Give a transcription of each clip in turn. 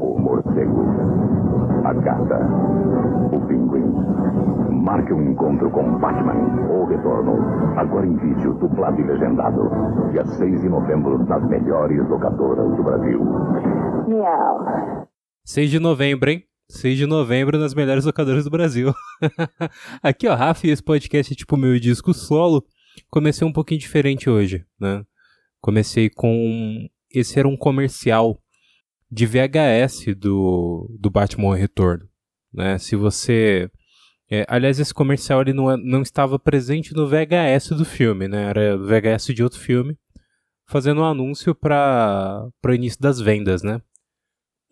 O morcego, a gata, o pinguim. Marque um encontro com Batman, o retorno. Agora em vídeo, dublado e legendado. Dia 6 de novembro, nas melhores locadoras do Brasil. Miau. 6 de novembro, hein? 6 de novembro nas melhores locadoras do Brasil. Aqui, ó, Rafa, esse podcast é tipo meu disco solo. Comecei um pouquinho diferente hoje, né? Comecei com. Esse era um comercial de VHS do, do Batman Retorno. Né? Se você. É, aliás, esse comercial ele não, é, não estava presente no VHS do filme, né? Era VHS de outro filme, fazendo um anúncio para o início das vendas, né?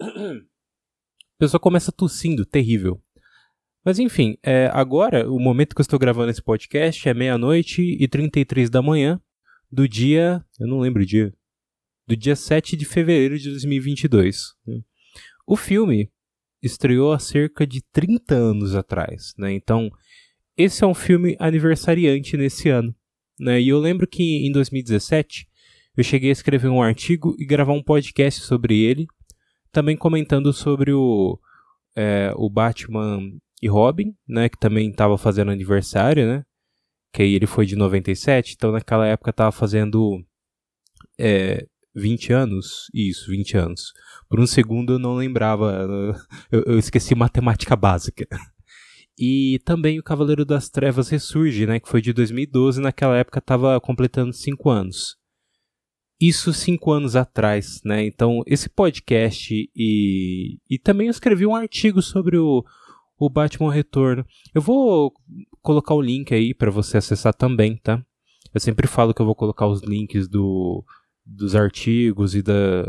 A pessoa começa tossindo, terrível. Mas enfim, é, agora, o momento que eu estou gravando esse podcast é meia-noite e 33 da manhã do dia. Eu não lembro o dia do dia 7 de fevereiro de 2022. Né? O filme estreou há cerca de 30 anos atrás, né? Então, esse é um filme aniversariante nesse ano, né? E eu lembro que em 2017 eu cheguei a escrever um artigo e gravar um podcast sobre ele, também comentando sobre o, é, o Batman e Robin, né? Que também estava fazendo aniversário, né? Que aí ele foi de 97, então naquela época estava fazendo é, 20 anos? Isso, 20 anos. Por um segundo eu não lembrava, eu, eu esqueci matemática básica. E também o Cavaleiro das Trevas ressurge, né, que foi de 2012, naquela época estava completando 5 anos. Isso 5 anos atrás, né? Então, esse podcast e, e também eu escrevi um artigo sobre o, o Batman Retorno. Eu vou colocar o link aí para você acessar também, tá? Eu sempre falo que eu vou colocar os links do, dos artigos e da,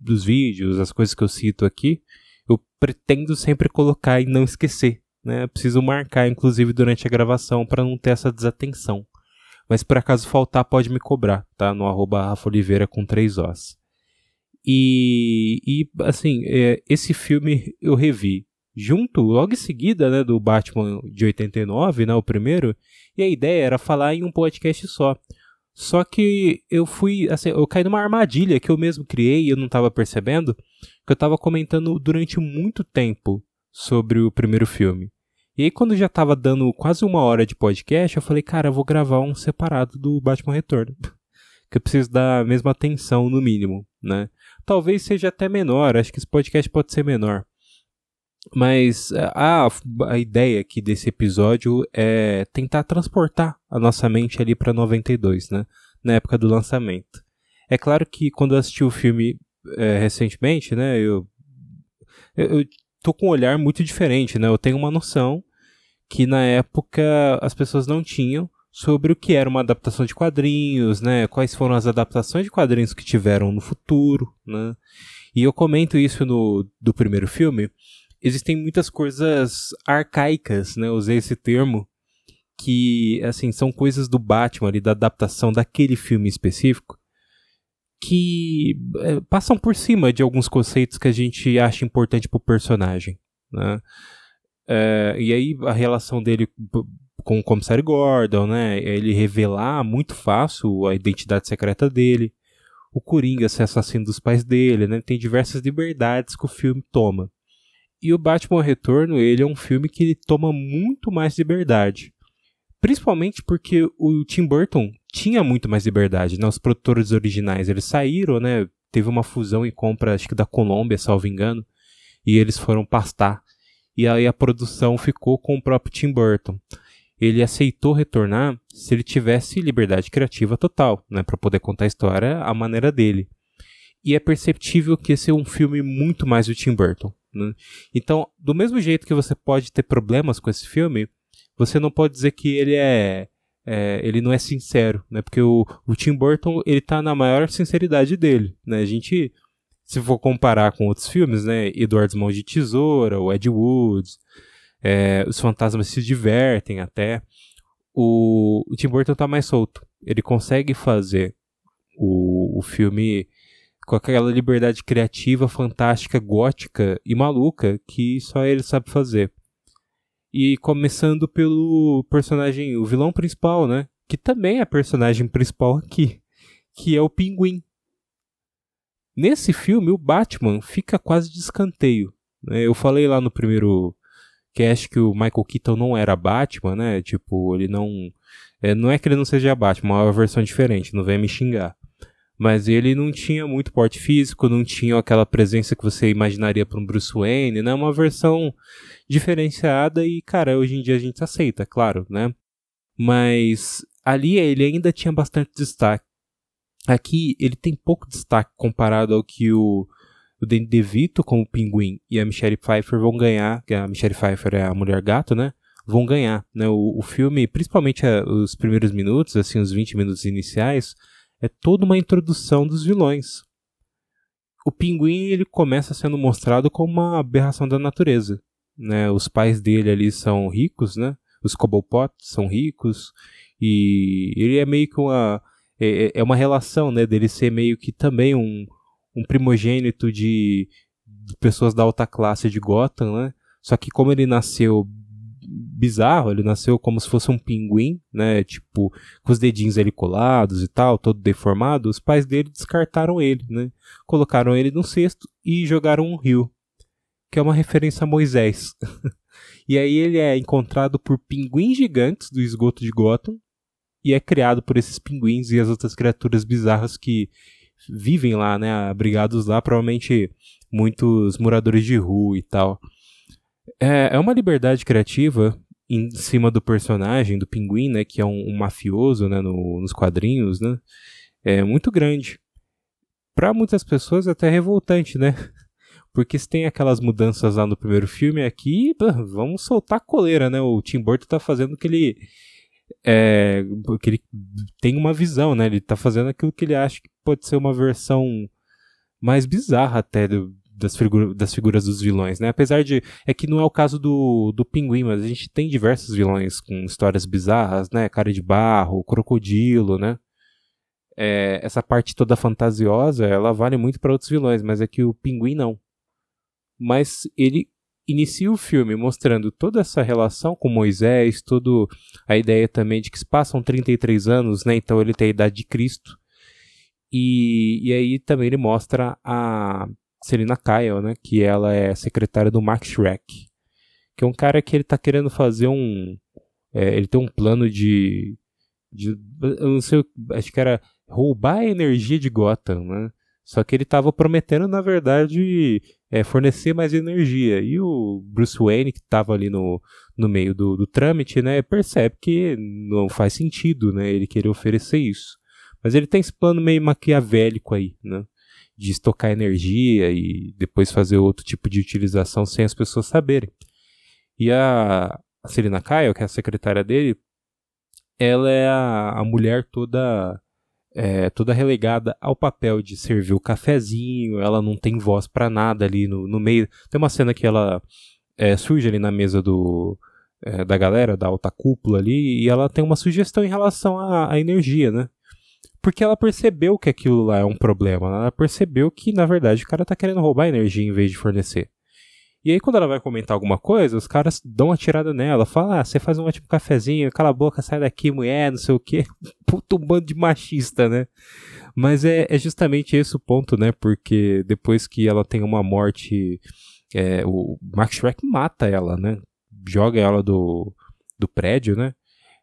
dos vídeos, as coisas que eu cito aqui, eu pretendo sempre colicar e não esquecer. Né? preciso marcar, inclusive, durante a gravação para não ter essa desatenção. Mas por acaso faltar, pode me cobrar, tá? No arroba Rafa Oliveira com três Os. E, e assim, é, esse filme eu revi junto, logo em seguida, né, do Batman de 89, né, o primeiro, e a ideia era falar em um podcast só. Só que eu fui, assim, eu caí numa armadilha que eu mesmo criei e eu não estava percebendo, que eu estava comentando durante muito tempo sobre o primeiro filme. E aí quando já estava dando quase uma hora de podcast, eu falei, cara, eu vou gravar um separado do Batman Retorno. que eu preciso dar a mesma atenção, no mínimo, né? Talvez seja até menor, acho que esse podcast pode ser menor. Mas é, a, a ideia aqui desse episódio é tentar transportar a nossa mente ali para 92, né? Na época do lançamento. É claro que quando eu assisti o filme é, recentemente, né? Eu, eu, eu tô com um olhar muito diferente, né? Eu tenho uma noção que na época as pessoas não tinham sobre o que era uma adaptação de quadrinhos, né? Quais foram as adaptações de quadrinhos que tiveram no futuro, né? E eu comento isso no do primeiro filme, existem muitas coisas arcaicas, né? usei esse termo, que, assim, são coisas do Batman ali, da adaptação daquele filme específico, que é, passam por cima de alguns conceitos que a gente acha importante pro personagem, né? É, e aí a relação dele com o comissário Gordon, né? Ele revelar muito fácil a identidade secreta dele. O Coringa ser assassino dos pais dele, né? Tem diversas liberdades que o filme toma. E o Batman Retorno, ele é um filme que ele toma muito mais liberdade. Principalmente porque o Tim Burton tinha muito mais liberdade, né? Os produtores originais, eles saíram, né? Teve uma fusão e compra, acho que da Colômbia, salvo engano, e eles foram pastar. E aí a produção ficou com o próprio Tim Burton. Ele aceitou retornar se ele tivesse liberdade criativa total, né, para poder contar a história à maneira dele. E é perceptível que esse é um filme muito mais do Tim Burton. Né? Então, do mesmo jeito que você pode ter problemas com esse filme, você não pode dizer que ele é, é ele não é sincero, né? Porque o, o Tim Burton ele tá na maior sinceridade dele, né? A gente se for comparar com outros filmes, né? Eduardo Mãos de Tesoura, o Ed Wood, é, os fantasmas se divertem até. O, o Tim Burton tá mais solto. Ele consegue fazer o, o filme com aquela liberdade criativa, fantástica, gótica e maluca que só ele sabe fazer. E começando pelo personagem, o vilão principal, né? Que também é personagem principal aqui, que é o Pinguim. Nesse filme, o Batman fica quase de escanteio. Né? Eu falei lá no primeiro cast que o Michael Keaton não era Batman, né? Tipo, ele não. É, não é que ele não seja Batman, é uma versão diferente, não vem me xingar. Mas ele não tinha muito porte físico, não tinha aquela presença que você imaginaria para um Bruce Wayne, né? Uma versão diferenciada e, cara, hoje em dia a gente aceita, claro, né? Mas ali ele ainda tinha bastante destaque. Aqui ele tem pouco destaque comparado ao que o, o Danny DeVito como Pinguim e a Michelle Pfeiffer vão ganhar, que a Michelle Pfeiffer é a mulher gato, né? Vão ganhar, né? O, o filme, principalmente a, os primeiros minutos, assim, os 20 minutos iniciais, é toda uma introdução dos vilões. O Pinguim ele começa sendo mostrado como uma aberração da natureza, né? Os pais dele ali são ricos, né? Os Cobblepot são ricos e ele é meio que uma é, é, é uma relação, né, dele ser meio que também um, um primogênito de, de pessoas da alta classe de Gotham, né? Só que como ele nasceu bizarro, ele nasceu como se fosse um pinguim, né? Tipo, com os dedinhos ali colados e tal, todo deformado. Os pais dele descartaram ele, né? Colocaram ele num cesto e jogaram um rio, que é uma referência a Moisés. e aí ele é encontrado por pinguins gigantes do esgoto de Gotham e é criado por esses pinguins e as outras criaturas bizarras que vivem lá, né, abrigados lá, provavelmente muitos moradores de rua e tal. É, é uma liberdade criativa em cima do personagem, do pinguim, né, que é um, um mafioso, né, no, nos quadrinhos, né, é muito grande. Para muitas pessoas é até revoltante, né? Porque se tem aquelas mudanças lá no primeiro filme, aqui vamos soltar a coleira, né? O Tim Burton tá fazendo que ele é, porque ele tem uma visão, né? Ele tá fazendo aquilo que ele acha que pode ser uma versão mais bizarra até do, das, das figuras dos vilões, né? Apesar de. É que não é o caso do, do pinguim, mas a gente tem diversos vilões com histórias bizarras, né? Cara de barro, crocodilo, né? É, essa parte toda fantasiosa, ela vale muito para outros vilões, mas é que o pinguim não. Mas ele inicia o filme mostrando toda essa relação com Moisés, toda a ideia também de que se passam 33 anos, né? Então ele tem a idade de Cristo. E, e aí também ele mostra a Selina Kyle, né? Que ela é secretária do Max Schreck. Que é um cara que ele tá querendo fazer um... É, ele tem um plano de, de... Eu não sei, acho que era roubar a energia de Gotham, né? Só que ele estava prometendo, na verdade, é, fornecer mais energia. E o Bruce Wayne, que estava ali no, no meio do, do trâmite, né, percebe que não faz sentido né, ele querer oferecer isso. Mas ele tem esse plano meio maquiavélico aí, né? De estocar energia e depois fazer outro tipo de utilização sem as pessoas saberem. E a, a Selina Kyle, que é a secretária dele, ela é a, a mulher toda é, toda relegada ao papel de servir o cafezinho, ela não tem voz para nada ali no, no meio. Tem uma cena que ela é, surge ali na mesa do, é, da galera, da alta cúpula ali, e ela tem uma sugestão em relação à, à, energia, né? Porque ela percebeu que aquilo lá é um problema, ela percebeu que, na verdade, o cara tá querendo roubar energia em vez de fornecer. E aí, quando ela vai comentar alguma coisa, os caras dão uma tirada nela, falam: Ah, você faz um ótimo cafezinho, cala a boca, sai daqui, mulher, não sei o quê. Puto um bando de machista, né? Mas é, é justamente esse o ponto, né? Porque depois que ela tem uma morte, é, o Max Shrek mata ela, né? Joga ela do, do prédio, né?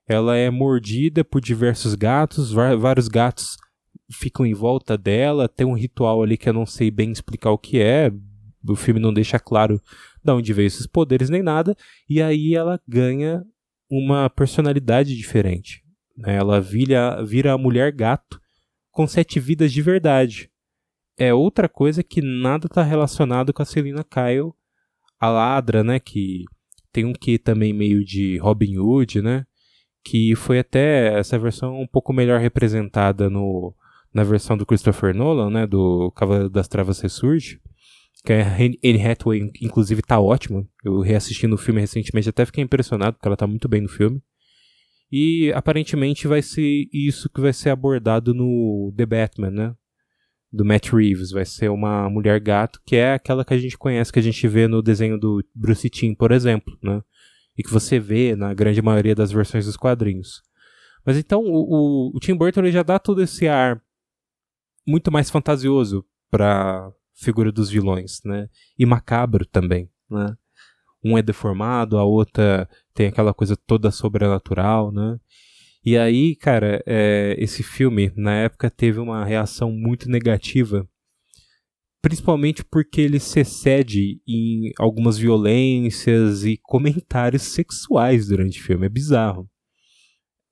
Ela é mordida por diversos gatos, vários gatos ficam em volta dela, tem um ritual ali que eu não sei bem explicar o que é, o filme não deixa claro de onde veio esses poderes nem nada, e aí ela ganha uma personalidade diferente. Né? Ela vira, vira a mulher gato com sete vidas de verdade. É outra coisa que nada está relacionado com a Selina Kyle, a ladra, né? Que tem um que também meio de Robin Hood, né? Que foi até essa versão um pouco melhor representada no, na versão do Christopher Nolan, né? Do Cavaleiro das Trevas Ressurge que a Anne Hathaway, inclusive, tá ótima. Eu reassisti no filme recentemente, até fiquei impressionado, porque ela tá muito bem no filme. E aparentemente vai ser isso que vai ser abordado no The Batman, né? Do Matt Reeves. Vai ser uma mulher gato, que é aquela que a gente conhece, que a gente vê no desenho do Bruce Timm, por exemplo, né? E que você vê na grande maioria das versões dos quadrinhos. Mas então o, o, o Tim Burton ele já dá todo esse ar muito mais fantasioso para figura dos vilões, né? E macabro também, né? Um é deformado, a outra tem aquela coisa toda sobrenatural, né? E aí, cara, é, esse filme, na época, teve uma reação muito negativa, principalmente porque ele se excede em algumas violências e comentários sexuais durante o filme. É bizarro.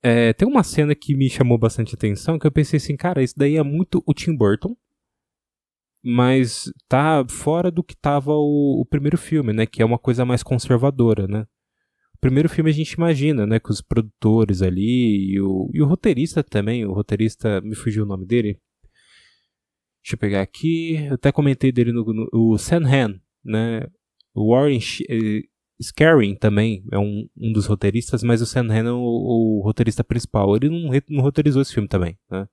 É, tem uma cena que me chamou bastante atenção, que eu pensei assim, cara, isso daí é muito o Tim Burton, mas tá fora do que tava o, o primeiro filme, né? Que é uma coisa mais conservadora, né? primeiro filme a gente imagina, né, com os produtores ali e o, e o roteirista também, o roteirista, me fugiu o nome dele. Deixa eu pegar aqui, eu até comentei dele no, no o Sam Han, né, o Warren eh, Scaring também é um, um dos roteiristas, mas o Sam Han é o, o roteirista principal, ele não, não roteirizou esse filme também, né.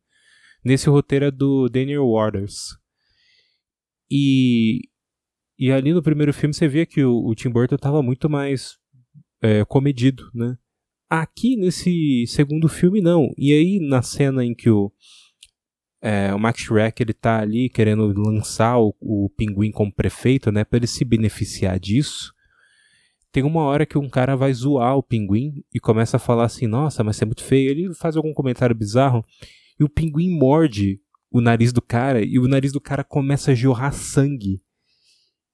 Nesse roteiro é do Daniel Waters. E, e ali no primeiro filme você vê que o, o Tim Burton estava muito mais é, comedido, né? Aqui nesse segundo filme não. E aí na cena em que o é, o Max Shrek ele tá ali querendo lançar o, o pinguim como prefeito, né, para ele se beneficiar disso. Tem uma hora que um cara vai zoar o pinguim e começa a falar assim: "Nossa, mas você é muito feio". Ele faz algum comentário bizarro e o pinguim morde o nariz do cara e o nariz do cara começa a jorrar sangue.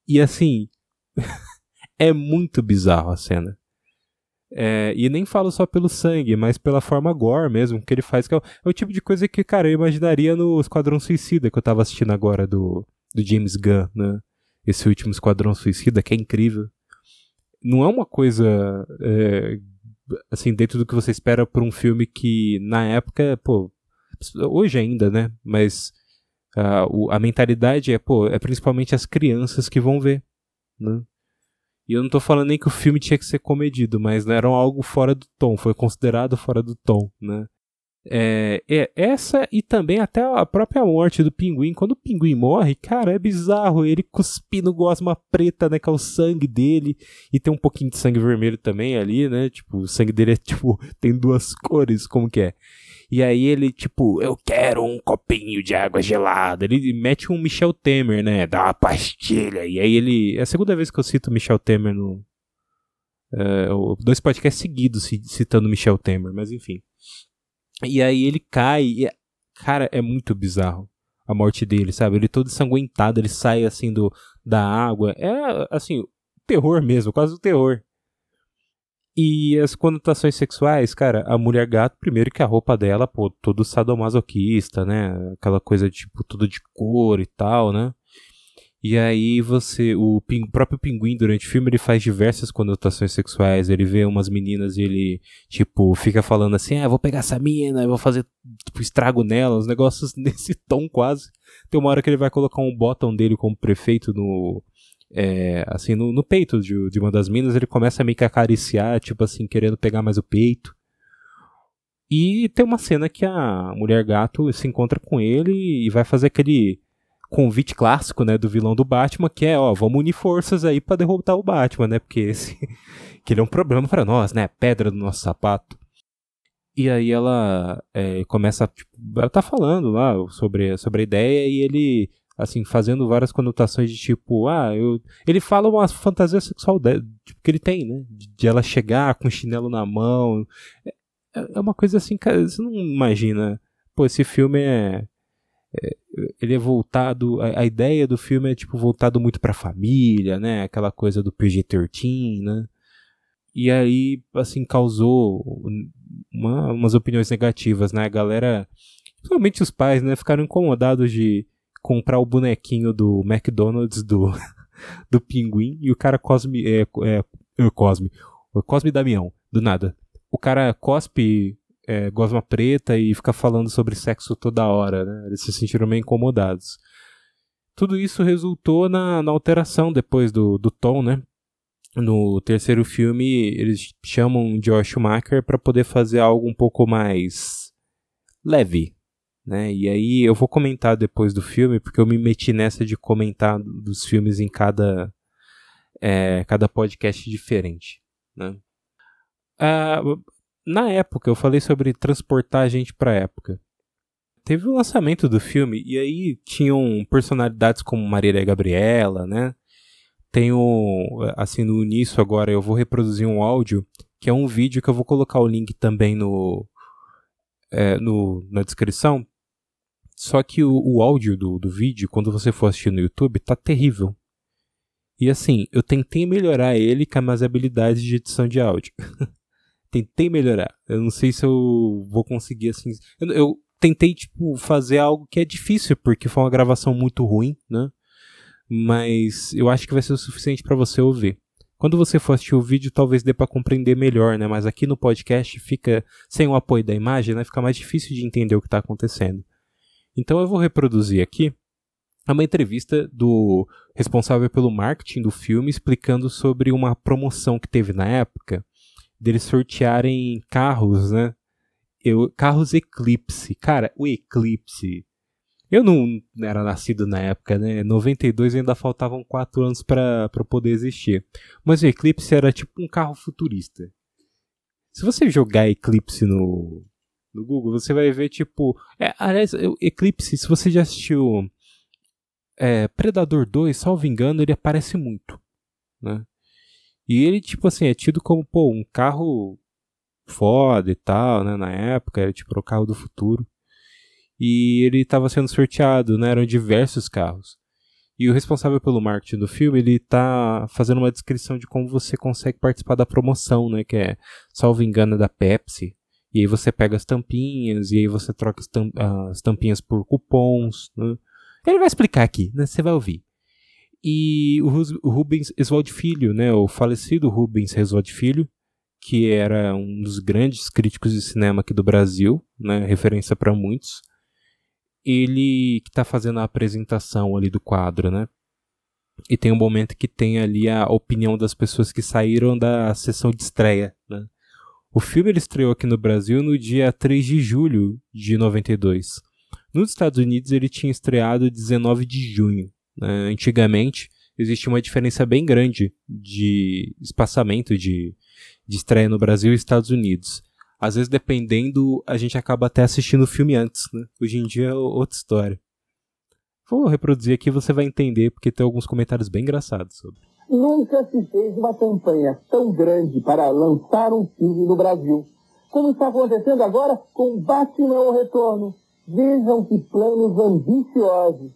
E assim, é muito bizarro a cena. É, e nem falo só pelo sangue, mas pela forma gore mesmo que ele faz, que é o, é o, tipo de coisa que, cara, eu imaginaria no Esquadrão Suicida que eu tava assistindo agora do, do James Gunn, né? Esse último Esquadrão Suicida, que é incrível. Não é uma coisa, é, assim, dentro do que você espera por um filme que, na época, pô, hoje ainda, né? Mas uh, a mentalidade é, pô, é principalmente as crianças que vão ver, né? E eu não tô falando nem que o filme tinha que ser comedido, mas não era algo fora do tom, foi considerado fora do tom, né? É, é, essa e também até a própria morte do pinguim. Quando o pinguim morre, cara, é bizarro. Ele cuspindo gosma preta, né? Que é o sangue dele. E tem um pouquinho de sangue vermelho também ali, né? Tipo, o sangue dele é tipo, tem duas cores, como que é? E aí ele, tipo, eu quero um copinho de água gelada. Ele mete um Michel Temer, né? Dá uma pastilha. E aí ele. É a segunda vez que eu cito Michel Temer no. É, dois podcasts seguidos citando Michel Temer, mas enfim. E aí ele cai. E, cara, é muito bizarro a morte dele, sabe? Ele todo ensanguentado, ele sai assim do, da água. É assim, terror mesmo, quase o terror. E as conotações sexuais, cara, a mulher gato, primeiro que a roupa dela, pô, todo sadomasoquista, né? Aquela coisa tipo tudo de cor e tal, né? E aí você, o ping, próprio pinguim durante o filme ele faz diversas conotações sexuais. Ele vê umas meninas e ele tipo fica falando assim, ah, vou pegar essa mina, vou fazer tipo, estrago nela, os negócios nesse tom quase. Tem uma hora que ele vai colocar um botão dele como prefeito no é, assim, no, no peito de, de, uma das minas, ele começa a meio que acariciar, tipo assim, querendo pegar mais o peito. E tem uma cena que a mulher gato se encontra com ele e vai fazer aquele convite clássico, né, do vilão do Batman, que é, ó, vamos unir forças aí para derrotar o Batman, né, porque esse que ele é um problema para nós, né, pedra do nosso sapato. E aí ela é, começa, tipo, ela tá falando lá sobre, sobre a ideia e ele assim, fazendo várias conotações de tipo, ah, eu... ele fala uma fantasia sexual de... tipo, que ele tem, né? De ela chegar com chinelo na mão. É, é uma coisa assim, cara, você não imagina. Pô, esse filme é. é ele é voltado. A, a, ideia do filme é, tipo, voltado muito pra família, né? Aquela coisa do PG-13, né? E aí, assim, causou uma, umas opiniões negativas, né? A galera, principalmente os pais, né? Ficaram incomodados de comprar o bonequinho do McDonald's do, do pinguim e o cara cosme. É, é, é, cosme. Cosme Damião, do nada. O cara cospe é, gosma preta e fica falando sobre sexo toda hora, né? Eles se sentiram meio incomodados. Tudo isso resultou na, na alteração depois do, do tom, né? No terceiro filme, eles chamam Josh Schumacher para poder fazer algo um pouco mais leve, né? E aí eu vou comentar depois do filme, porque eu me meti nessa de comentar dos filmes em cada, é, cada podcast diferente. Né? Ah, na época, eu falei sobre transportar a gente para a época. teve o lançamento do filme e aí tinham personalidades como Marília Gabriela, né? Tem o, assim, no início agora eu vou reproduzir um áudio, que é um vídeo que eu vou colocar o link também no, é, no na descrição. Só que o, o áudio do, do vídeo, quando você for assistir no YouTube, tá terrível. E assim, eu tentei melhorar ele com as minhas habilidades de edição de áudio. tentei melhorar. Eu não sei se eu vou conseguir assim. Eu, eu, tentei, tipo, fazer algo que é difícil, porque foi uma gravação muito ruim, né? Mas eu acho que vai ser o suficiente para você ouvir. Quando você for assistir o vídeo, talvez dê para compreender melhor, né? Mas aqui no podcast fica sem o apoio da imagem, né? Fica mais difícil de entender o que está acontecendo. Então eu vou reproduzir aqui uma entrevista do responsável pelo marketing do filme explicando sobre uma promoção que teve na época deles sortearem carros, né? Eu, carros Eclipse. Cara, o Eclipse. Eu não era nascido na época, né? 92 ainda faltavam 4 anos para poder existir. Mas o Eclipse era tipo um carro futurista. Se você jogar Eclipse no, no Google, você vai ver tipo. É, aliás, Eclipse, se você já assistiu é, Predador 2, salvo engano, ele aparece muito. Né? E ele, tipo assim, é tido como, pô, um carro foda e tal, né? Na época, era tipo o carro do futuro. E ele estava sendo sorteado, né? Eram diversos carros. E o responsável pelo marketing do filme, ele tá fazendo uma descrição de como você consegue participar da promoção, né? Que é, salvo engano, da Pepsi. E aí você pega as tampinhas, e aí você troca as, tampinhas por cupons, né? Ele vai explicar aqui, né? Você vai ouvir. E o Rubens Eswald Filho, né, o falecido Rubens Eswald Filho, que era um dos grandes críticos de cinema aqui do Brasil, né, referência para muitos, ele que está fazendo a apresentação ali do quadro, né? E tem um momento que tem ali a opinião das pessoas que saíram da sessão de estreia, né? O filme ele estreou aqui no Brasil no dia 3 de julho de 92. Nos Estados Unidos ele tinha estreado 19 de junho. Né? Antigamente existia uma diferença bem grande de espaçamento de, de estreia no Brasil e Estados Unidos. Às vezes, dependendo, a gente acaba até assistindo o filme antes. Né? Hoje em dia é outra história. Vou reproduzir aqui você vai entender, porque tem alguns comentários bem engraçados sobre. Nunca se fez uma campanha tão grande para lançar um filme no Brasil, como está acontecendo agora com Batman ao Retorno. Vejam que planos ambiciosos.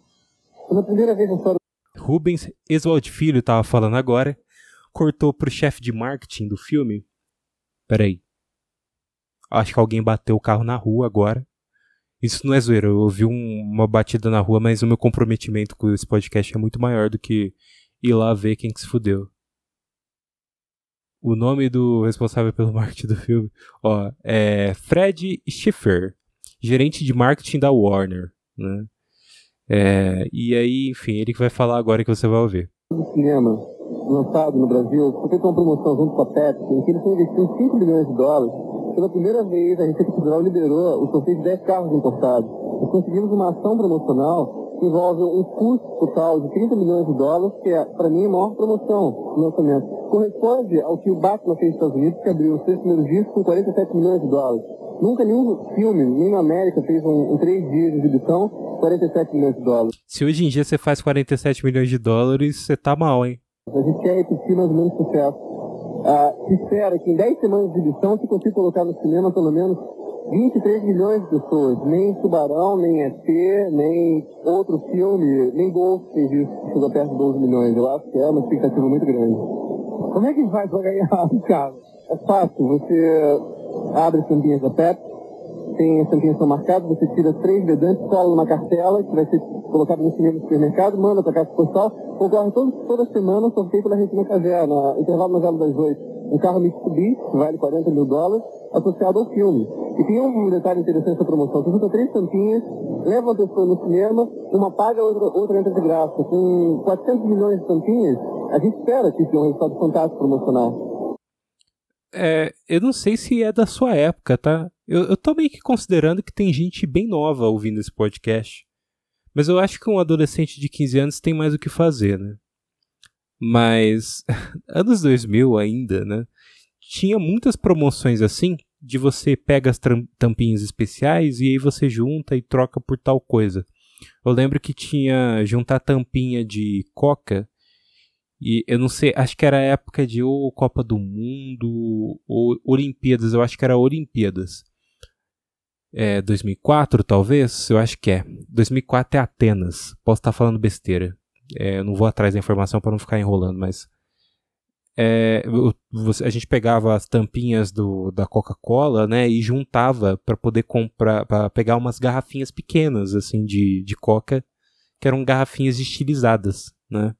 Pela primeira vez na. Rubens Eswald Filho estava falando agora. Cortou pro chefe de marketing do filme. Peraí. Acho que alguém bateu o carro na rua agora. Isso não é zoeira. Eu ouvi um, uma batida na rua, mas o meu comprometimento com esse podcast é muito maior do que ir lá ver quem que se fudeu. O nome do responsável pelo marketing do filme, ó, é Fred Schiffer, gerente de marketing da Warner, né? É, e aí, enfim, ele que vai falar agora que você vai ouvir. O cinema lançado no Brasil foi feita uma promoção junto com a Pepsi, em que eles estão investindo 5 milhões de dólares. Pela primeira vez, a Receita Federal liberou o sorteio de 10 carros importados. Nós conseguimos uma ação promocional que envolve um custo total de 30 milhões de dólares, que é, para mim, a maior promoção no lançamento. Corresponde ao que o Batman fez nos Estados Unidos, que abriu os seis primeiros dias com 47 milhões de dólares. Nunca nenhum filme, nem na América, fez um, um três dias de exibição 47 milhões de dólares. Se hoje em dia você faz 47 milhões de dólares, você tá mal, hein? A gente quer repetir mais ou menos sucesso. Ah, se espera que em 10 semanas de exibição se consiga colocar no cinema pelo menos 23 milhões de pessoas. Nem Tubarão, nem ET, nem outro filme, nem Ghost fez isso, chegou perto de 12 milhões. Eu acho que é uma expectativa muito grande. Como é que faz para ganhar, cara? É fácil, você abre as tampinhas da Pepsi, tem tampinhas são marcadas, você tira três vedantes, cola numa cartela, que vai ser colocado no cinema do supermercado, manda para a caixa postal, concorre todo, toda semana, sorteio pela Regina Casé, na intervalo novela das oito. Um carro Mitsubishi, vale 40 mil dólares, associado ao filme. E tem um detalhe interessante da promoção. Você junta três tampinhas, leva uma pessoa no cinema, uma paga, outra, outra entra de graça. Com 400 milhões de tampinhas, a gente espera que tenha um resultado fantástico promocional. É, eu não sei se é da sua época, tá? Eu, eu tô meio que considerando que tem gente bem nova ouvindo esse podcast. Mas eu acho que um adolescente de 15 anos tem mais o que fazer, né? Mas, anos 2000 ainda, né? Tinha muitas promoções assim, de você pega as tampinhas especiais e aí você junta e troca por tal coisa. Eu lembro que tinha juntar tampinha de coca e eu não sei, acho que era época de ou Copa do Mundo ou Olimpíadas, eu acho que era Olimpíadas. É, 2004 talvez, eu acho que é. 2004 é Atenas. Posso estar falando besteira. É, não vou atrás da informação para não ficar enrolando, mas é, a gente pegava as tampinhas do, da Coca-Cola, né, e juntava para poder comprar, para pegar umas garrafinhas pequenas, assim, de, de Coca, que eram garrafinhas estilizadas, né.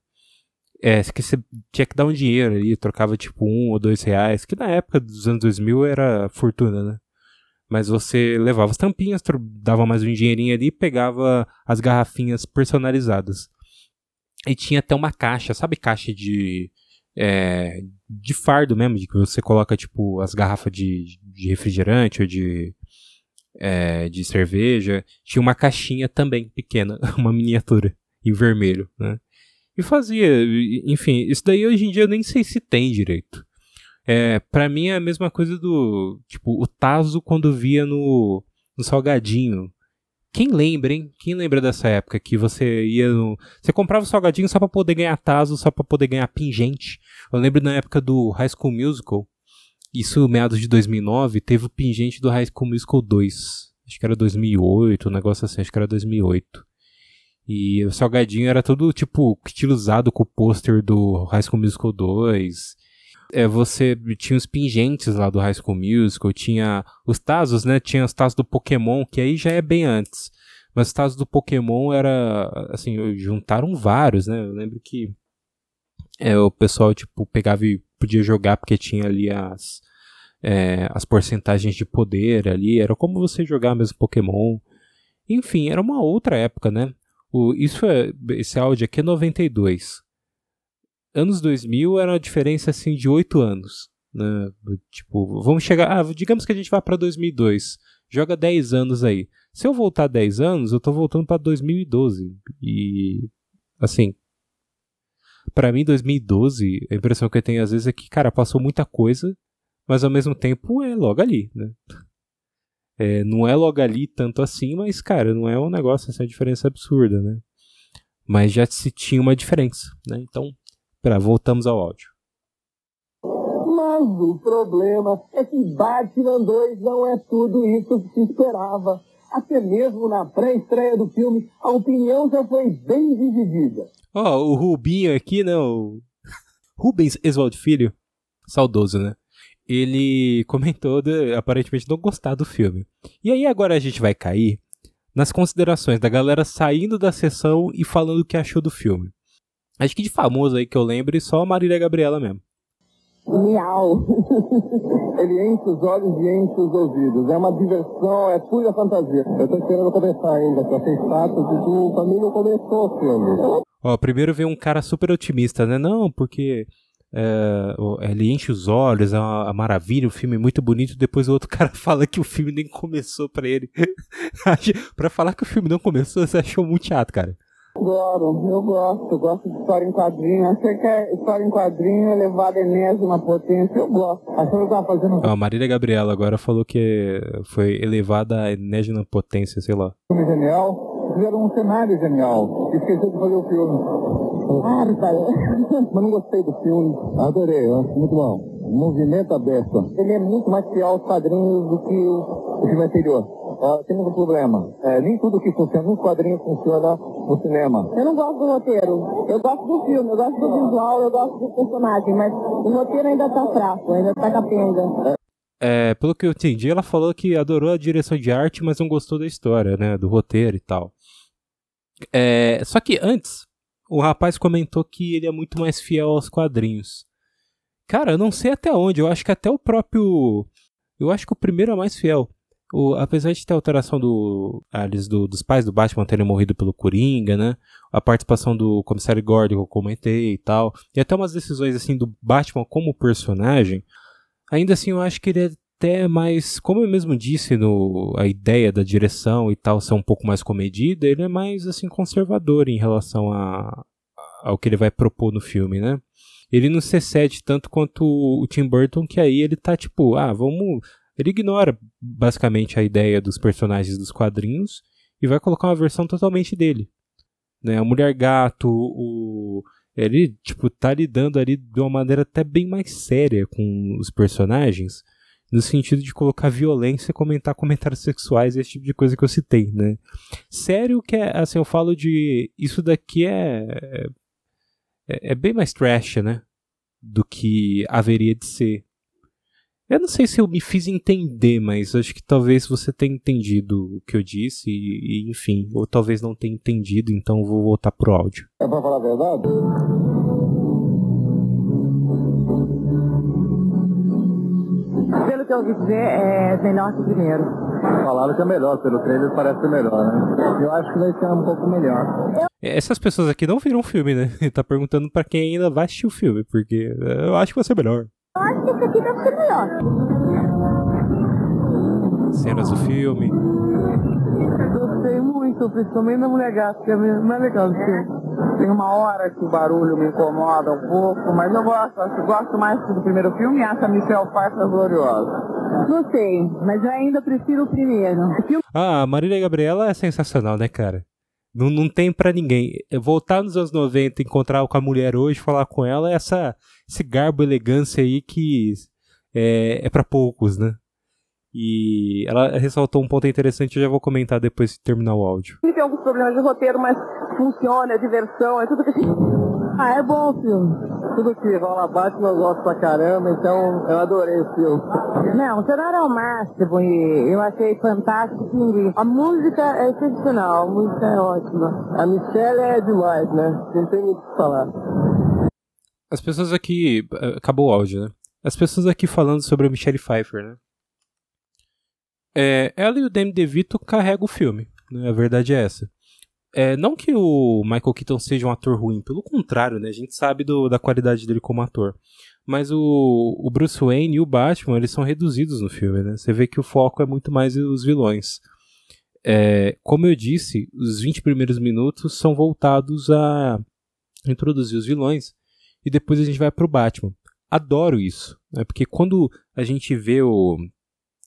É, que você tinha que dar um dinheiro ali, trocava tipo um ou dois reais, que na época dos anos 2000 era fortuna, né. Mas você levava as tampinhas, dava mais um dinheirinho ali e pegava as garrafinhas personalizadas. E tinha até uma caixa, sabe caixa de é, de fardo mesmo, de que você coloca tipo as garrafas de, de refrigerante ou de, é, de cerveja. Tinha uma caixinha também pequena, uma miniatura em vermelho, né? E fazia, enfim, isso daí hoje em dia eu nem sei se tem direito. É, para mim é a mesma coisa do, tipo, o Tazo quando via no, no salgadinho. Quem lembra, hein? Quem lembra dessa época que você ia no. Você comprava o salgadinho só pra poder ganhar taso, só pra poder ganhar pingente. Eu lembro na época do High School Musical, isso meados de 2009, teve o pingente do High School Musical 2. Acho que era 2008, um negócio assim, acho que era 2008. E o salgadinho era todo tipo estilizado com o pôster do High School Musical 2 é, você tinha os pingentes lá do High School Musical, tinha os Tazos, né? Tinha os Tazos do Pokémon, que aí já é bem antes. Mas os Tazos do Pokémon era, assim, juntaram vários, né? Eu lembro que é, o pessoal, tipo, pegava e podia jogar porque tinha ali as, é, as porcentagens de poder ali. Era como você jogar mesmo Pokémon. Enfim, era uma outra época, né? O, isso é, esse áudio aqui é 92 anos 2000 era uma diferença assim de 8 anos. Né? Tipo, vamos chegar. Ah, digamos que a gente vá para 2002. Joga 10 anos aí. Se eu voltar 10 anos, eu tô voltando para 2012. E. Assim. para mim, 2012, a impressão que eu tenho às vezes é que, cara, passou muita coisa, mas ao mesmo tempo é logo ali, né? É, não é logo ali tanto assim, mas, cara, não é um negócio, essa assim, diferença absurda, né? Mas já se tinha uma diferença, né? Então, Pera, voltamos ao áudio. Mas o problema é que Batman 2 não é tudo isso que se esperava. Até mesmo na pré-estreia do filme, a opinião já foi bem dividida. Ó, oh, o Rubinho aqui, né? O Rubens Eswald Filho, saudoso, né? Ele comentou de, aparentemente não gostar do filme. E aí agora a gente vai cair nas considerações da galera saindo da sessão e falando o que achou do filme. Acho que de famoso aí que eu lembre, só a Marília Gabriela mesmo. Miau. Ele enche os olhos e enche os ouvidos. É uma diversão, é pura fantasia. Eu tô esperando começar ainda, que eu sei status e o família começou o filme. Ó, primeiro veio um cara super otimista, né? Não, porque é, ele enche os olhos, é uma, uma, maravilha, o filme é muito bonito. Depois o outro cara fala que o filme nem começou pra ele. pra falar que o filme não começou, você achou muito chato, cara. Adoro, eu gosto, eu gosto de história em quadrinho. Achei que a história em quadrinho é elevada enésima potência, eu gosto. Achei que eu tava fazendo. Ah, a Marília Gabriela agora falou que foi elevada a enésima potência, sei lá. Filme genial, fizeram um cenário genial. Esqueci de fazer o filme. Ah, pai. Mas não gostei do filme. Adorei, acho muito bom. Movimento aberto. Ele é muito mais fiel aos quadrinhos do que o filme anterior. Uh, temos um problema. É, nem tudo que funciona nos quadrinhos funciona no cinema. Eu não gosto do roteiro. Eu gosto do filme, eu gosto do visual, eu gosto do personagem, mas o roteiro ainda tá fraco, ainda tá capenga. É, pelo que eu entendi, ela falou que adorou a direção de arte, mas não gostou da história, né? Do roteiro e tal. É, só que antes, o rapaz comentou que ele é muito mais fiel aos quadrinhos. Cara, eu não sei até onde, eu acho que até o próprio. Eu acho que o primeiro é mais fiel. O, apesar de ter a alteração do, aliás, do, dos pais do Batman terem morrido pelo Coringa, né? A participação do comissário Gordon que eu comentei e tal. E até umas decisões assim do Batman como personagem. Ainda assim, eu acho que ele é até mais, como eu mesmo disse, no, a ideia da direção e tal ser um pouco mais comedida, ele é mais assim conservador em relação a, ao que ele vai propor no filme, né? Ele não se excede tanto quanto o Tim Burton, que aí ele tá tipo, ah, vamos Ele ignora basicamente a ideia dos personagens dos quadrinhos e vai colocar uma versão totalmente dele. Né? A mulher gato, o ele tipo tá lidando ali de uma maneira até bem mais séria com os personagens, no sentido de colocar violência, comentar comentários sexuais, esse tipo de coisa que eu citei, né? Sério que é, assim, eu falo de isso daqui é é, é bem mais trash, né? Do que haveria de ser. Eu não sei se eu me fiz entender, mas acho que talvez você tenha entendido o que eu disse, e, e enfim, ou talvez não tenha entendido, então vou voltar pro áudio. É pra falar a verdade? Pelo que eu ouvi dizer, é melhor que o primeiro. Falaram que é melhor, pelo trailer parece ser melhor, né? Eu acho que vai ser um pouco melhor. Essas pessoas aqui não viram o filme, né? Tá perguntando para quem ainda vai assistir o filme, porque eu acho que vai ser melhor. Eu acho que aqui deve ser melhor. Cenas do filme. Gostei muito, principalmente da mulher gata, que é mais legal do filme. Tem uma hora que o barulho me incomoda um pouco, mas eu gosto, acho que gosto mais do primeiro filme e acho a Michelle Pfeiffer gloriosa. Não sei, mas eu ainda prefiro o primeiro. Ah, a Marília Gabriela é sensacional, né, cara? Não, não tem pra ninguém. Voltar nos anos 90, encontrar com a mulher hoje, falar com ela, é essa, esse garbo, elegância aí que é, é para poucos, né? E ela ressaltou um ponto interessante, eu já vou comentar depois de terminar o áudio. Tem alguns problemas de roteiro, mas funciona, é diversão, é tudo que a gente... Ah, é bom o filme. Tudo que rola Batman eu gosto pra caramba, então eu adorei o filme. Não, é o máximo e eu achei fantástico. A música é excepcional, a música é ótima. A Michelle é demais, né? Não tem muito o que falar. As pessoas aqui. Acabou o áudio, né? As pessoas aqui falando sobre a Michelle Pfeiffer, né? É, ela e o Demi DeVito carregam o filme, né? A verdade é essa. É, não que o Michael Keaton seja um ator ruim, pelo contrário, né? A gente sabe do, da qualidade dele como ator. Mas o, o, Bruce Wayne e o Batman, eles são reduzidos no filme, né? Você vê que o foco é muito mais os vilões. É, como eu disse, os 20 primeiros minutos são voltados a introduzir os vilões e depois a gente vai pro Batman. Adoro isso, né? Porque quando a gente vê o,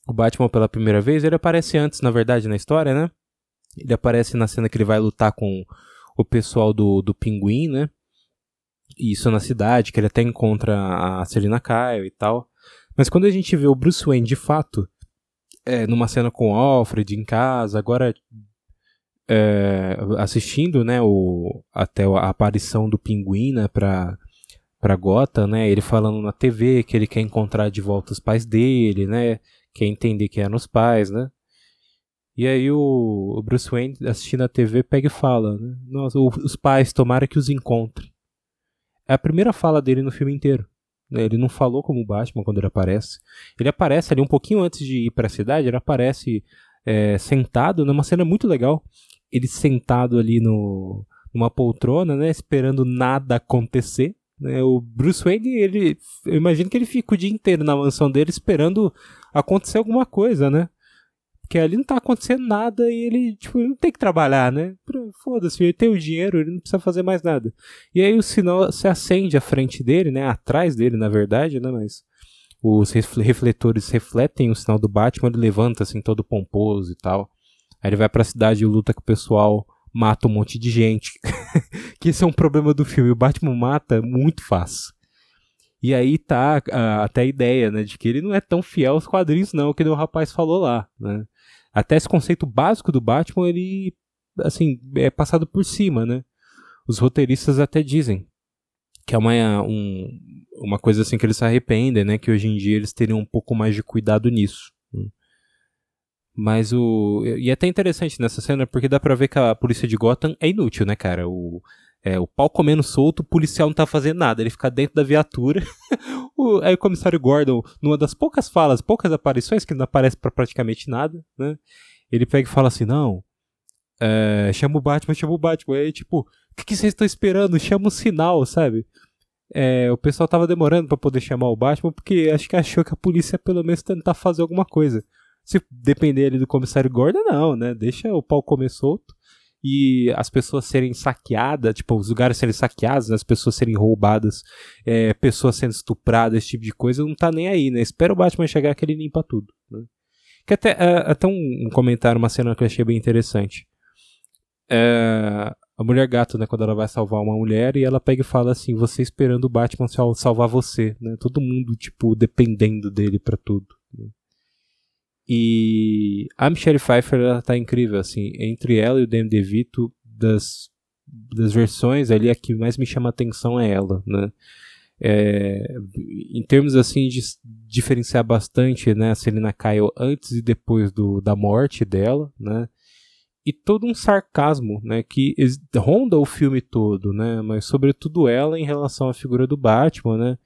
o Batman pela primeira vez, ele aparece antes, na verdade, na história, né? Ele aparece na cena que ele vai lutar com o pessoal do, do Pinguim, né? Isso na cidade, que ele até encontra a Selina Kyle e tal. Mas quando a gente vê o Bruce Wayne de fato, é, numa cena com o Alfred em casa, agora é, assistindo, né, o, até a aparição do Pinguim, né, pra, pra Gota, né, ele falando na TV que ele quer encontrar de volta os pais dele, né, quer entender quem eram os pais, né, e aí o, Bruce Wayne assistindo a TV pega e fala, né? Nossa, os pais, tomara que os encontre. É a primeira fala dele no filme inteiro. Né? Ele não falou como o Batman quando ele aparece. Ele aparece ali um pouquinho antes de ir para a cidade, ele aparece é, sentado numa cena muito legal. Ele sentado ali no, numa poltrona, né? Esperando nada acontecer. Né? O Bruce Wayne, ele, eu imagino que ele fica o dia inteiro na mansão dele esperando acontecer alguma coisa, né? Porque ali não tá acontecendo nada e ele, tipo, não tem que trabalhar, né? Foda-se, ele tem o dinheiro, ele não precisa fazer mais nada. E aí o sinal se acende à frente dele, né? Atrás dele, na verdade, né? Mas os refletores refletem o sinal do Batman, ele levanta assim, todo pomposo e tal. Aí ele vai pra cidade e luta com o pessoal, mata um monte de gente. que esse é um problema do filme. O Batman mata muito fácil. E aí tá a, até a ideia, né, de que ele não é tão fiel aos quadrinhos não, que o rapaz falou lá, né? Até esse conceito básico do Batman, ele, assim, é passado por cima, né? Os roteiristas até dizem que é uma, um, uma coisa assim que eles se arrependem, né? Que hoje em dia eles teriam um pouco mais de cuidado nisso. Mas o. E é até interessante nessa cena, porque dá pra ver que a polícia de Gotham é inútil, né, cara? O, é, o pau comendo solto, o policial não tá fazendo nada, ele fica dentro da viatura. o, aí o comissário Gordon, numa das poucas falas, poucas aparições, que não aparece para praticamente nada, né? Ele pega e fala assim: não, é, chama o Batman, chama o Batman. Aí, tipo, o que, que vocês estão esperando? Chama um sinal, sabe? É, o pessoal tava demorando para poder chamar o Batman porque acho que achou que a polícia pelo menos tentar fazer alguma coisa. Se depender ali do comissário Gordon, não, né? Deixa o pau comer solto. E as pessoas serem saqueadas, tipo, os lugares serem saqueados, as pessoas serem roubadas, é, pessoas sendo estupradas, esse tipo de coisa, não tá nem aí, né? Espera o Batman chegar que ele limpa tudo. Né? Que até, é, até um, um, comentário, uma cena que eu achei bem interessante. É, a mulher gato, né, quando ela vai salvar uma mulher, e ela pega e fala assim, você esperando o Batman salvar você, né? Todo mundo, tipo, dependendo dele para tudo. Né? E a Michelle Pfeiffer ela tá incrível, assim, entre ela e o Danny DeVito, das, das versões ali, a que mais me chama atenção é ela, né? É, em termos assim de diferenciar bastante né, a Selina Kyle antes e depois do, da morte dela, né? E todo um sarcasmo, né, que ronda o filme todo, né, mas sobretudo ela em relação à figura do Batman, né,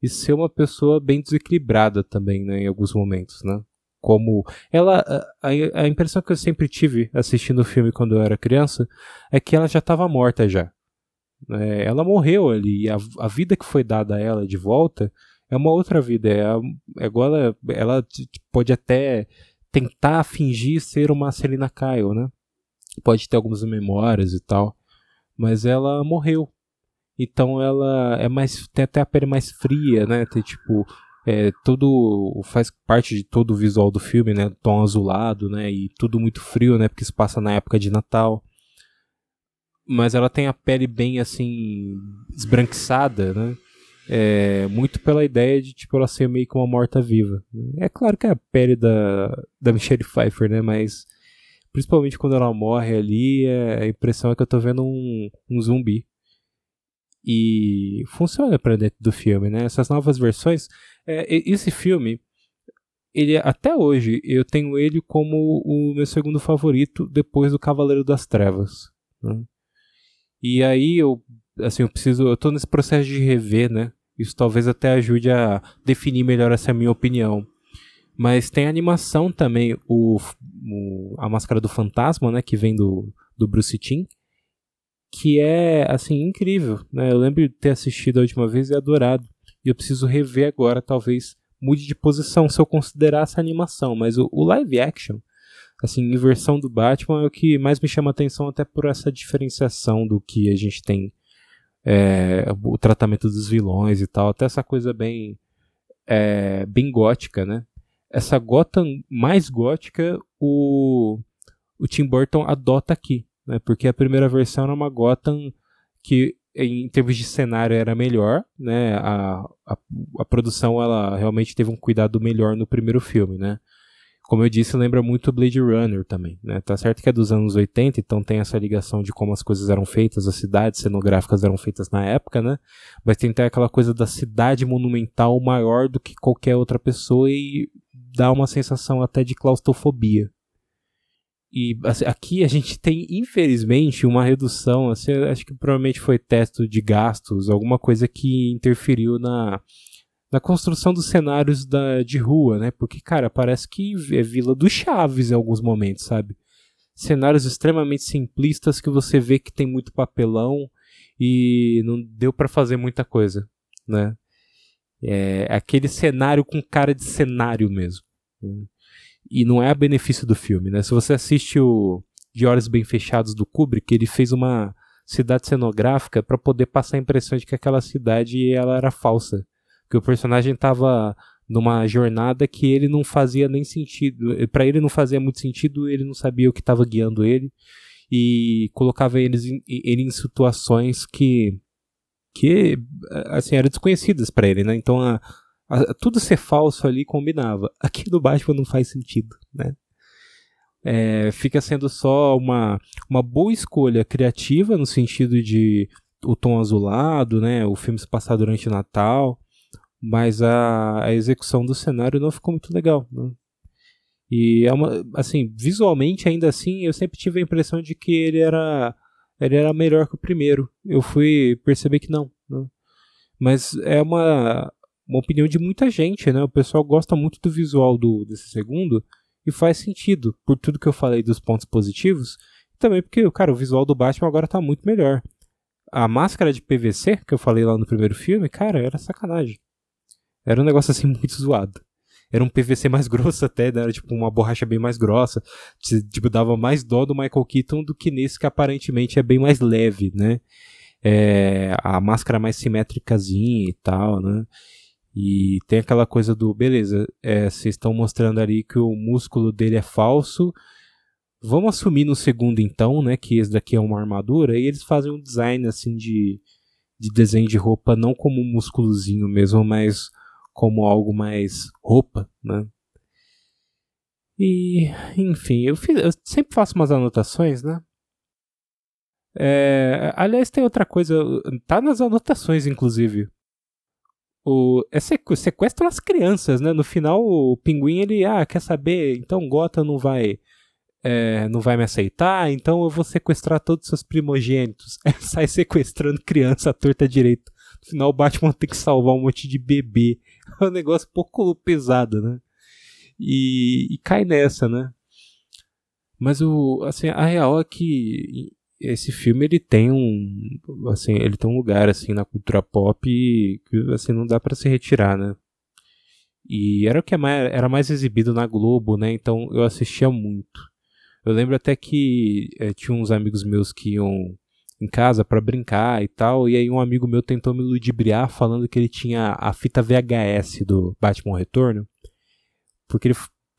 e ser uma pessoa bem desequilibrada também, né, em alguns momentos, né como ela a, a impressão que eu sempre tive assistindo o filme quando eu era criança é que ela já estava morta já. É, ela morreu ali a, a vida que foi dada a ela de volta é uma outra vida é, é igual ela, ela pode até tentar fingir ser uma Selina Kyle né? Pode ter algumas memórias e tal mas ela morreu. Então ela é mais tem até a pele mais fria né? Tem tipo é, tudo faz parte de todo o visual do filme, né? Tom azulado, né? E tudo muito frio, né? Porque se passa na época de Natal. Mas ela tem a pele bem assim esbranquiçada, né? É, muito pela ideia de tipo ela ser meio que uma morta-viva. É claro que é a pele da, da Michelle Pfeiffer, né? Mas principalmente quando ela morre ali, é, a impressão é que eu tô vendo um, um zumbi. E funciona para dentro do filme, né? Essas novas versões é, esse filme, ele até hoje eu tenho ele como o meu segundo favorito depois do Cavaleiro das Trevas. Né? E aí eu, assim, eu preciso, eu tô nesse processo de rever, né? Isso talvez até ajude a definir melhor essa minha opinião. Mas tem a animação também, o, o, a Máscara do Fantasma, né, que vem do, do Bruce Timm, que é, assim, incrível, né? Eu lembro de ter assistido a última vez e adorado. E eu preciso rever agora, talvez mude de posição se eu considerar essa animação. Mas o, o live action, assim, em versão do Batman, é o que mais me chama atenção, até por essa diferenciação do que a gente tem. É, o tratamento dos vilões e tal, até essa coisa bem é, bem gótica, né? Essa Gotham mais gótica o, o Tim Burton adota aqui, né? Porque a primeira versão era uma Gotham que em termos de cenário era melhor, né? A, a, a, produção ela realmente teve um cuidado melhor no primeiro filme, né? Como eu disse, lembra muito Blade Runner também, né? Tá certo que é dos anos 80, então tem essa ligação de como as coisas eram feitas, as cidades cenográficas eram feitas na época, né? Mas tem até aquela coisa da cidade monumental maior do que qualquer outra pessoa e dá uma sensação até de claustrofobia, e assim, aqui a gente tem, infelizmente, uma redução. Assim, acho que provavelmente foi teto de gastos, alguma coisa que interferiu na, na construção dos cenários da, de rua, né? Porque, cara, parece que é Vila do Chaves em alguns momentos, sabe? Cenários extremamente simplistas que você vê que tem muito papelão e não deu para fazer muita coisa, né? É aquele cenário com cara de cenário mesmo. Né? E não é a benefício do filme, né? Se você assiste o De Olhos Bem Fechados do Kubrick, ele fez uma cidade cenográfica para poder passar a impressão de que aquela cidade ela era falsa, que o personagem estava numa jornada que ele não fazia nem sentido, para ele não fazia muito sentido, ele não sabia o que estava guiando ele e colocava em, ele em situações que que assim eram desconhecidas para ele, né? Então a, tudo ser falso ali combinava. Aqui no Batman não faz sentido, né? É, fica sendo só uma, uma boa escolha criativa no sentido de o tom azulado, né? O filme se passar durante o Natal, mas a, a execução do cenário não ficou muito legal, né? E é uma, assim, visualmente ainda assim, eu sempre tive a impressão de que ele era ele era melhor que o primeiro. Eu fui perceber que não, né? Mas é uma uma opinião de muita gente, né? O pessoal gosta muito do visual do, desse segundo e faz sentido, por tudo que eu falei dos pontos positivos, e também porque, cara, o visual do Batman agora tá muito melhor. A máscara de PVC, que eu falei lá no primeiro filme, cara, era sacanagem. Era um negócio assim muito zoado. era um PVC mais grosso até, né? era tipo uma borracha bem mais grossa, tipo, dava mais dó do Michael Keaton do que nesse que aparentemente é bem mais leve, né? É, a máscara mais simétricazinha e tal, né? E tem aquela coisa do, beleza, é, vocês estão mostrando ali que o músculo dele é falso, vamos assumir no segundo então, né, que esse daqui é uma armadura, e eles fazem um design assim de, de desenho de roupa não como um músculozinho mesmo, mas como algo mais roupa, né? E, enfim, eu, fiz, eu sempre faço umas anotações, né? É, aliás, tem outra coisa, tá nas anotações, inclusive. O, é sequestro as crianças, né? No final, o pinguim, ele, ah, quer saber? Então Gota não vai é, não vai me aceitar, então eu vou sequestrar todos os seus primogênitos. sai sequestrando criança à torta direita. No final, o Batman tem que salvar um monte de bebê. É um negócio pouco pesado, né? E, e cai nessa, né? Mas o, assim, a real é que esse filme ele tem um, assim, ele tem um lugar assim na cultura pop que assim não dá para se retirar, né? E era o que é era mais exibido na Globo, né? Então eu assistia muito. Eu lembro até que é, tinha uns amigos meus que iam em casa para brincar e tal, e aí um amigo meu tentou me ludibriar falando que ele tinha a fita VHS do Batman Retorno, porque ele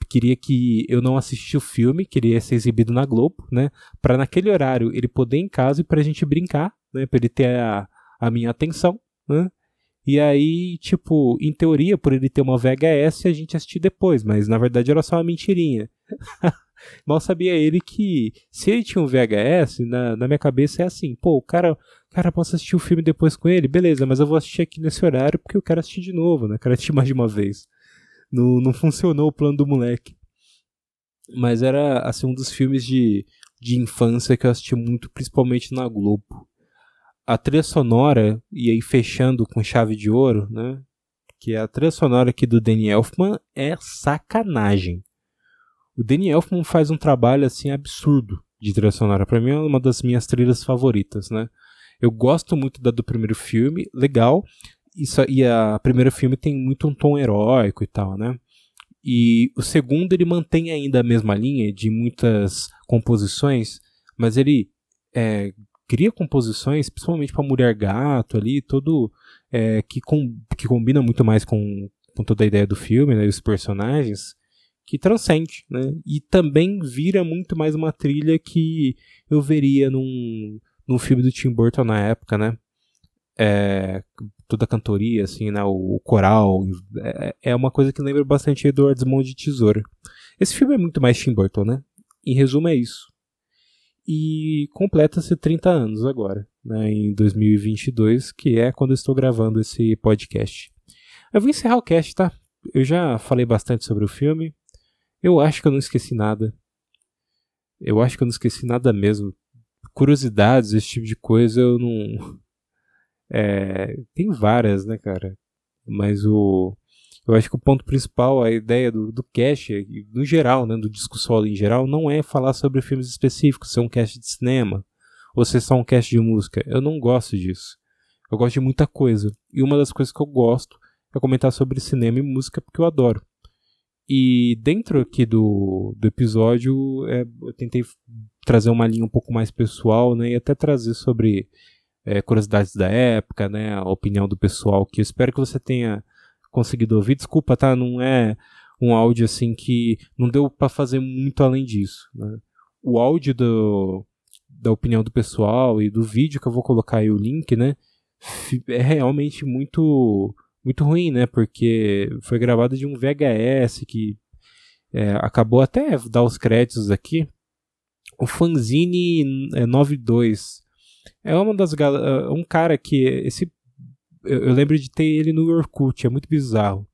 queria que eu não assistisse o filme, queria ser exibido na Globo, né, para naquele horário ele poder ir em casa e pra gente brincar, né, para ele ter a, a minha atenção, né? E aí, tipo, em teoria, por ele ter uma VHS, a gente assistir depois, mas na verdade era só uma mentirinha. Mal sabia ele que se ele tinha um VHS, na, na minha cabeça é assim, pô, o cara, cara, posso assistir o filme depois com ele? Beleza, mas eu vou assistir aqui nesse horário porque eu quero assistir de novo, né? Quero assistir mais de uma vez. Não, não funcionou o plano do moleque. Mas era, assim, um dos filmes de, de infância que eu assisti muito, principalmente na Globo. A trilha sonora, e aí fechando com chave de ouro, né? Que é a trilha sonora aqui do Danny Elfman é sacanagem. O Danny Elfman faz um trabalho assim absurdo de trilha sonora. Para mim é uma das minhas trilhas favoritas, né? Eu gosto muito da do primeiro filme, legal. Isso, e a primeiro filme tem muito um tom heróico e tal, né? E o segundo ele mantém ainda a mesma linha de muitas composições, mas ele é, cria composições, principalmente para Mulher Gato ali, todo é, que, com, que combina muito mais com, com toda a ideia do filme, né, os personagens que transcende, né? E também vira muito mais uma trilha que eu veria num, num filme do Tim Burton na época, né? É, toda a cantoria, assim, né? O, coral. É, é, uma coisa que lembra bastante Edward Mão de Tesoura. Esse filme é muito mais Tim Burton, né? Em resumo, é isso. E completa-se 30 anos agora, né? Em 2022, que é quando eu estou gravando esse podcast. Eu vou encerrar o cast, tá? Eu já falei bastante sobre o filme. Eu acho que eu não esqueci nada. Eu acho que eu não esqueci nada mesmo. Curiosidades, esse tipo de coisa, eu não. É, tem várias, né, cara? Mas o. Eu acho que o ponto principal, a ideia do, do cast, no geral, né, do disco solo em geral, não é falar sobre filmes específicos, ser um cast de cinema, ou ser só um cast de música. Eu não gosto disso. Eu gosto de muita coisa. E uma das coisas que eu gosto é comentar sobre cinema e música, porque eu adoro. E dentro aqui do, do episódio, é, eu tentei trazer uma linha um pouco mais pessoal, né? E até trazer sobre é, curiosidades da época, né? A opinião do pessoal, que eu espero que você tenha conseguido ouvir. Desculpa, tá? Não é um áudio assim que não deu para fazer muito além disso. Né? O áudio do, da opinião do pessoal e do vídeo que eu vou colocar aí o link, né? É realmente muito muito ruim, né? Porque foi gravado de um VHS que é, acabou até dar os créditos aqui. O Fanzine 92 é uma das é um cara que esse eu, eu lembro de ter ele no Orkut, é muito bizarro.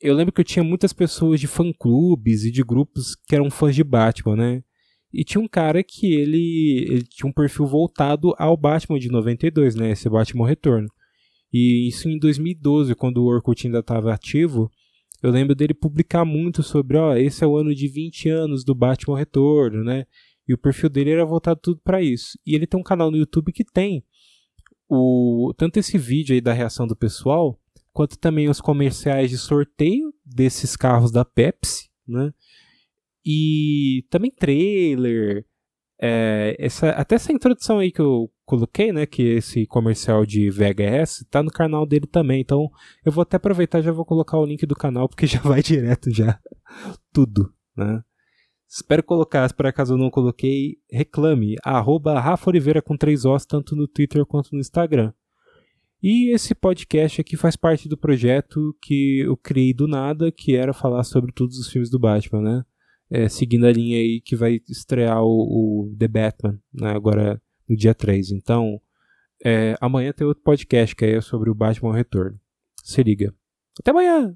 Eu lembro que eu tinha muitas pessoas de fã-clubes e de grupos que eram fãs de Batman, né? E tinha um cara que ele, ele tinha um perfil voltado ao Batman de 92, né? Esse Batman Retorno. E isso em 2012, quando o Orkut ainda estava ativo, eu lembro dele publicar muito sobre, ó, esse é o ano de 20 anos do Batman Retorno, né? E o perfil dele era voltado tudo para isso. E ele tem um canal no YouTube que tem o tanto esse vídeo aí da reação do pessoal, quanto também os comerciais de sorteio desses carros da Pepsi, né? E também trailer, é, essa, até essa introdução aí que eu coloquei, né, que esse comercial de VHS tá no canal dele também. Então eu vou até aproveitar já vou colocar o link do canal porque já vai direto já tudo, né? Espero colocar, se por acaso eu não coloquei, reclame, arroba Rafa Oliveira com três Os, tanto no Twitter quanto no Instagram. E esse podcast aqui faz parte do projeto que eu criei do nada, que era falar sobre todos os filmes do Batman, né? É, seguindo a linha aí que vai estrear o, o The Batman, né? Agora no dia 3. Então, é, amanhã tem outro podcast que é sobre o Batman Retorno. Se liga. Até amanhã!